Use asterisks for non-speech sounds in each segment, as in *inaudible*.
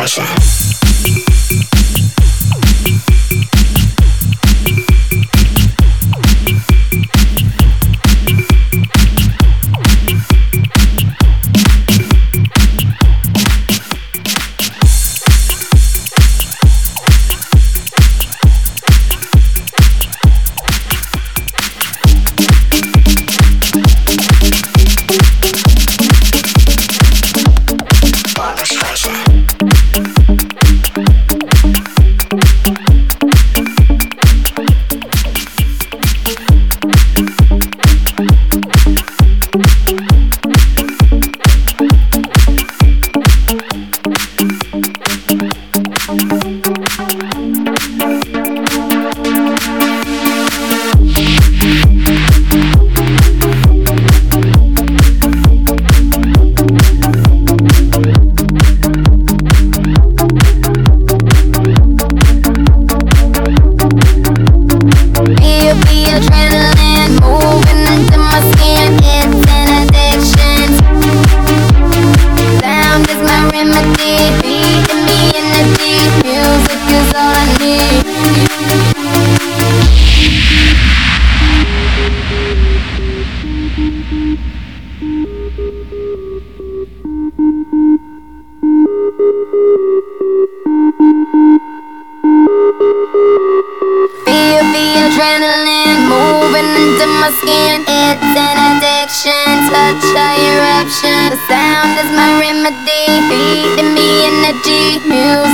Barbara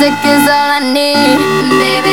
Music is all I need, baby.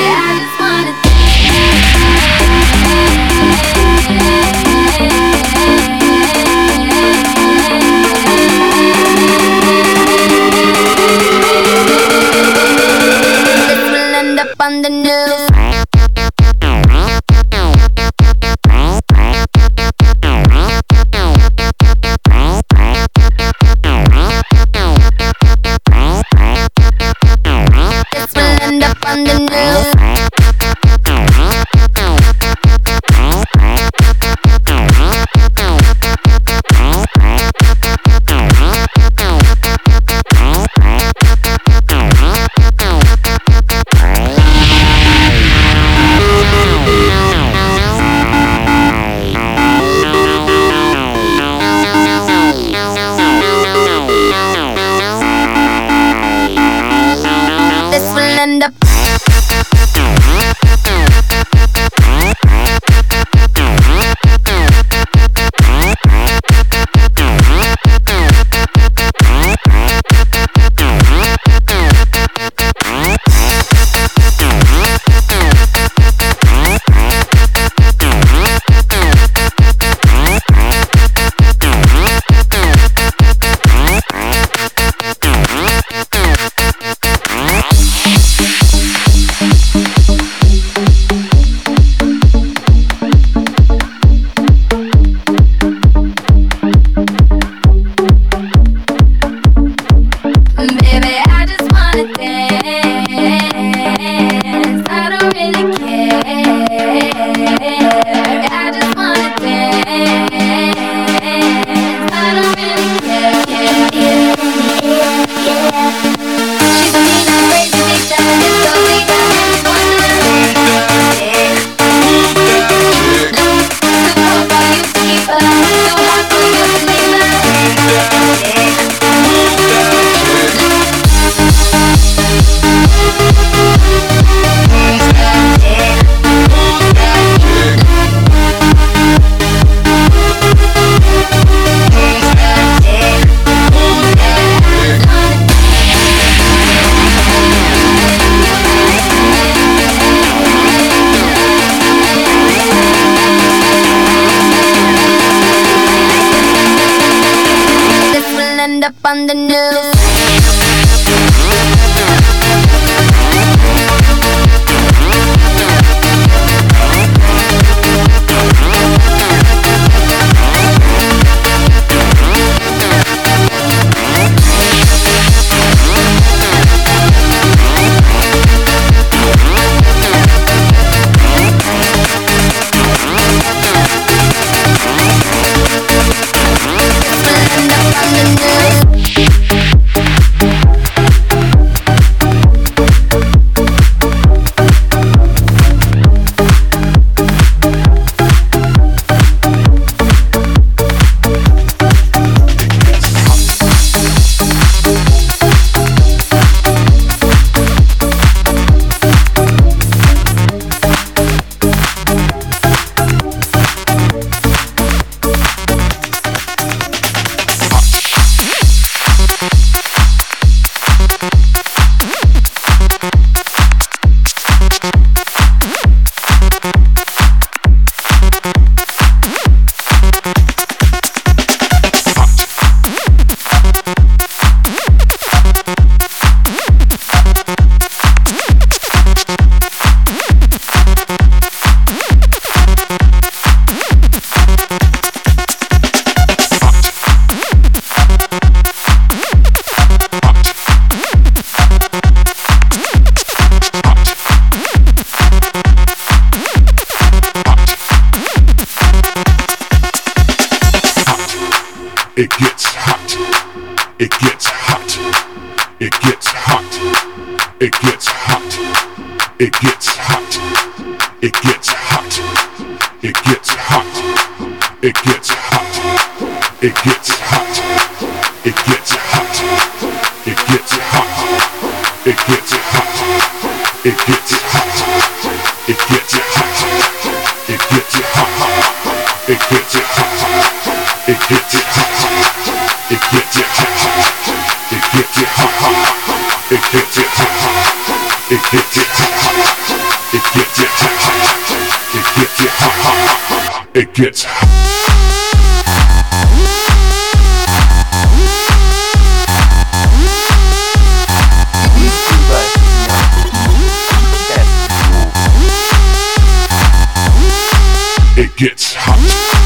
Hot.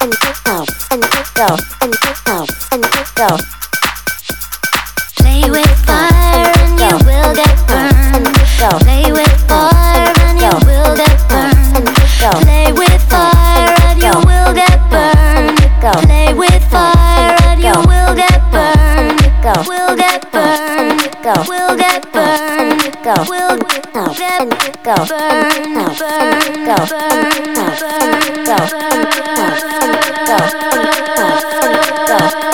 and get go and get go and get go and get go. Play with fire and you will get burned. Play with fire and you will get burned. Play with fire and you will get burned. Play with fire and you will get burned. Will get burned. Will get go, will go, then go, burn, go, go, go, go, go, go, go, go.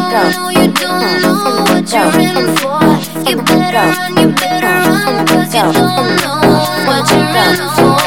I know you don't know what you're in for. You better run, you better run, you don't know what you're in for.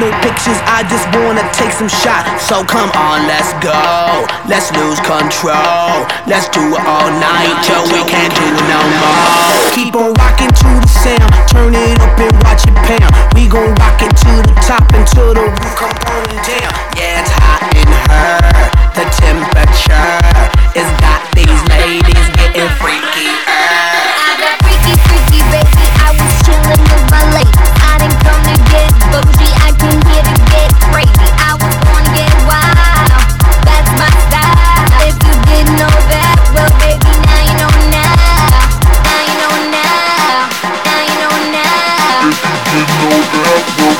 no pictures, I just wanna take some shots. So come on, let's go. Let's lose control. Let's do it all night till we can't do it no more. Keep on rocking to the sound. Turn it up and watch it pound. We gon' rock it to the top until the roof come on down. Yeah, it's hot in her. The temperature is got these ladies getting freaky.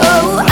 oh.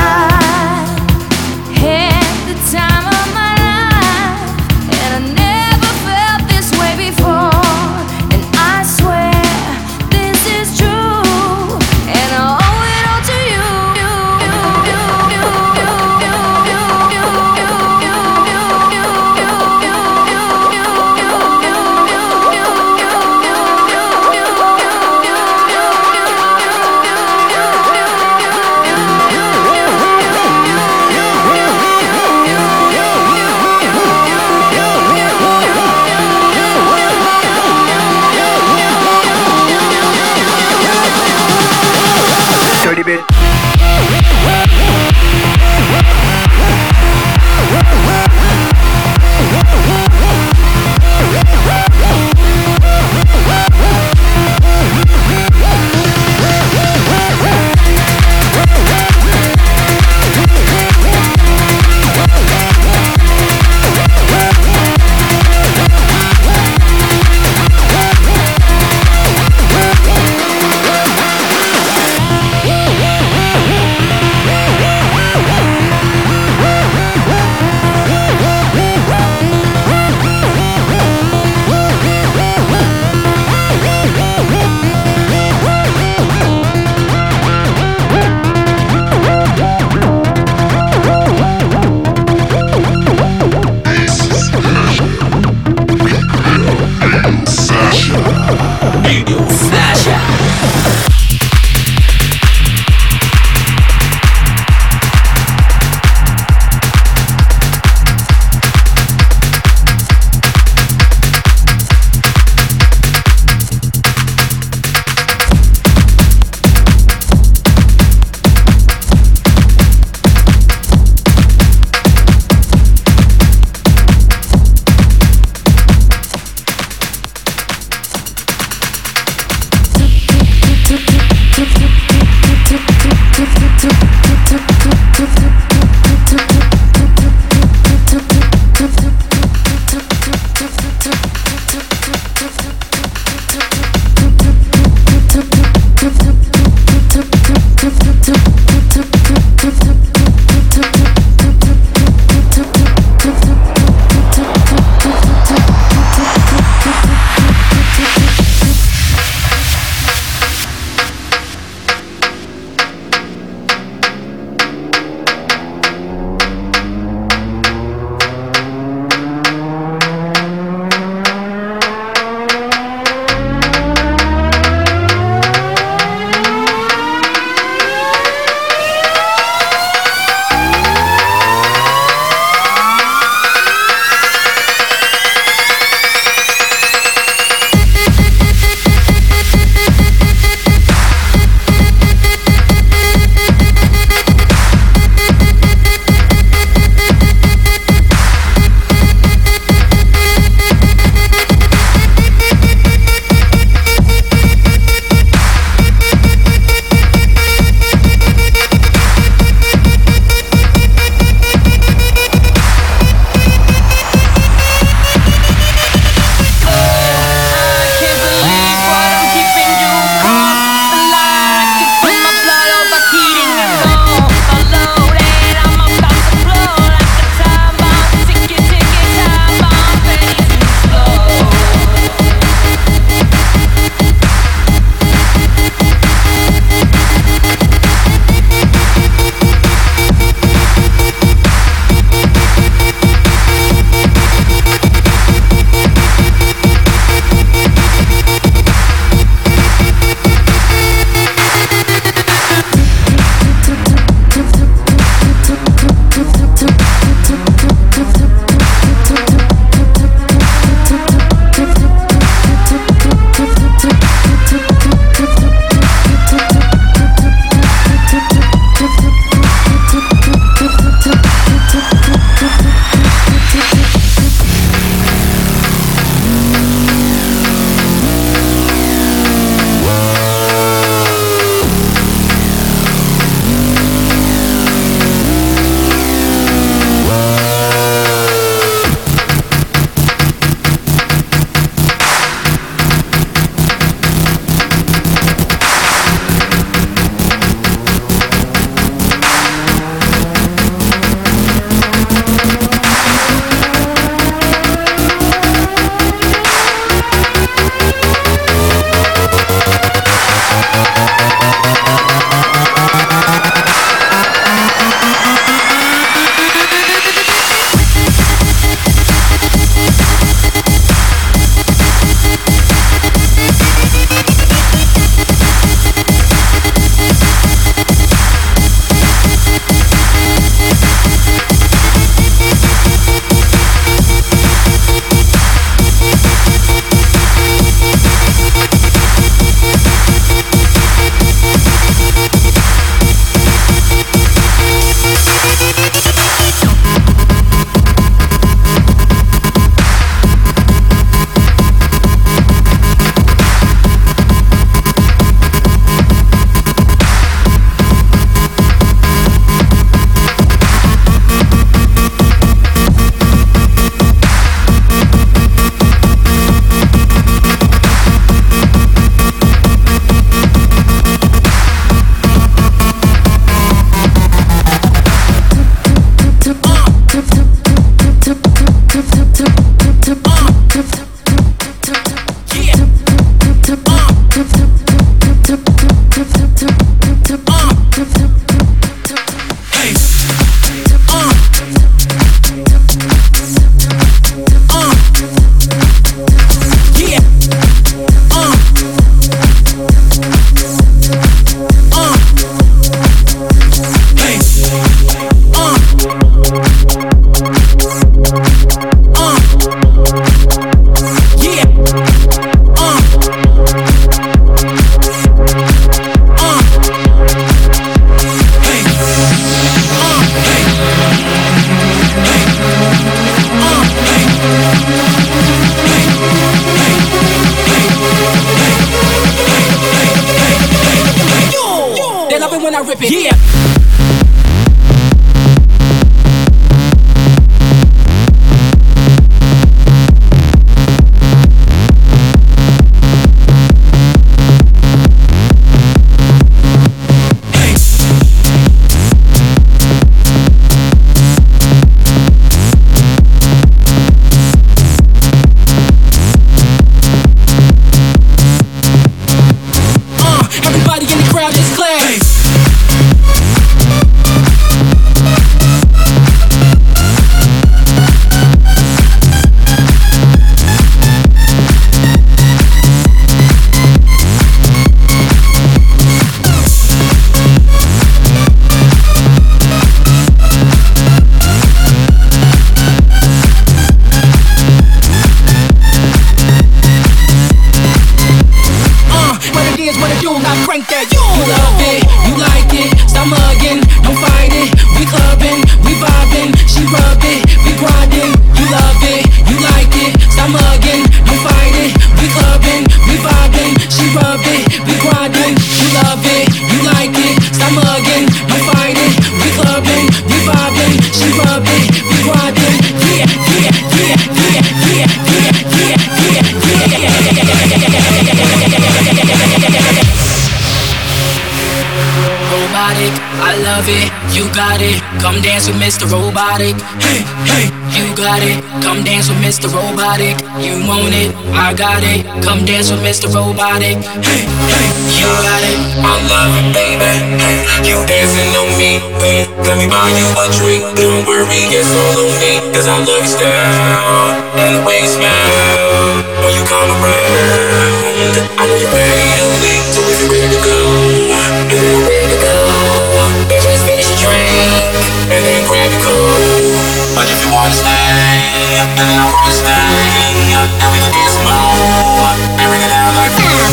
Come dance with Mr. Robotic. Hey, hey, you got it. Come dance with Mr. Robotic. You want it, I got it. Come dance with Mr. Robotic. Hey, hey, you got it. I love it, baby. Hey, you dancing on me. Hey, let me buy you a drink. Don't worry, it's all on me. Cause I love your style and the way you smile. When you come around, I know you're ready to leave.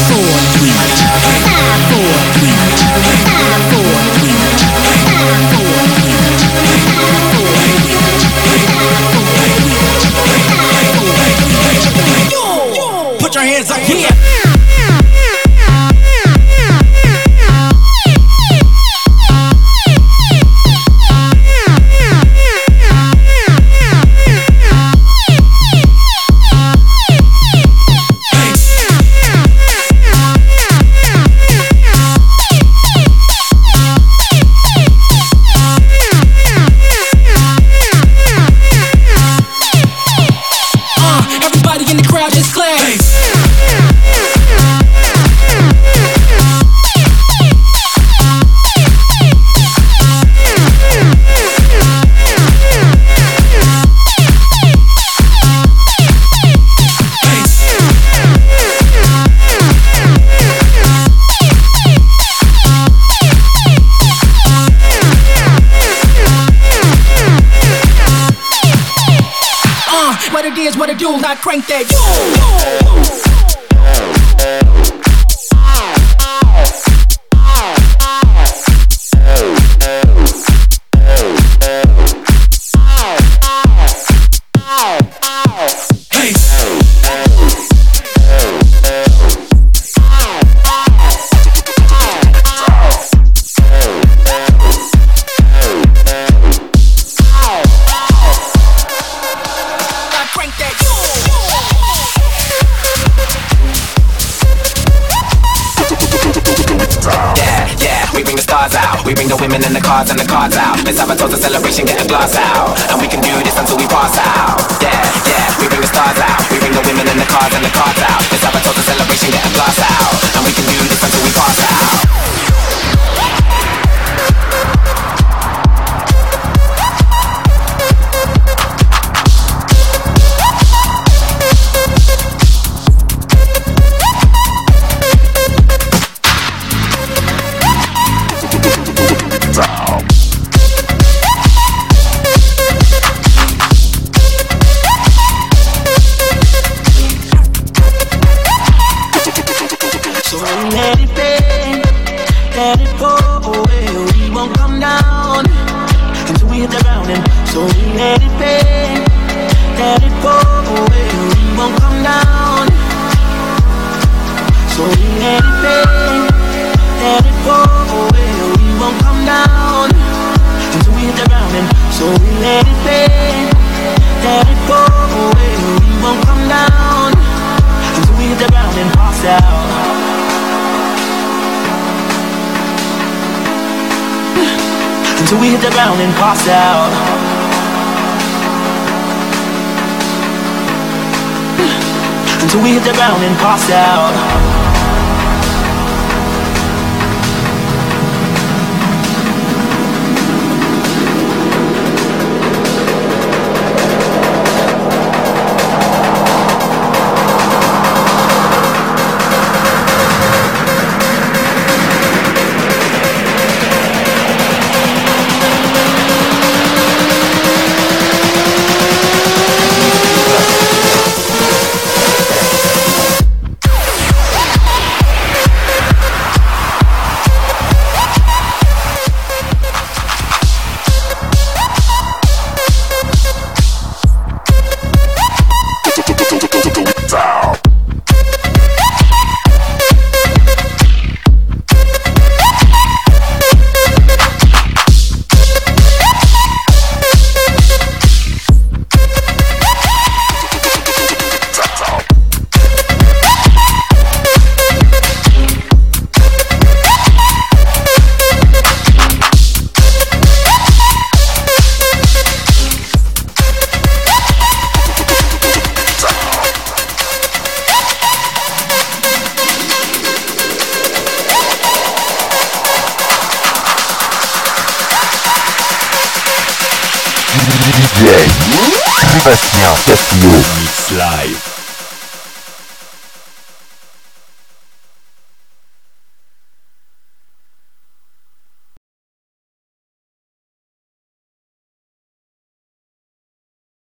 Four, three, five, four, three, Is, what it do, not crank that. Not *sighs* until we hit the ground and pass out. Until we hit the ground and pass out.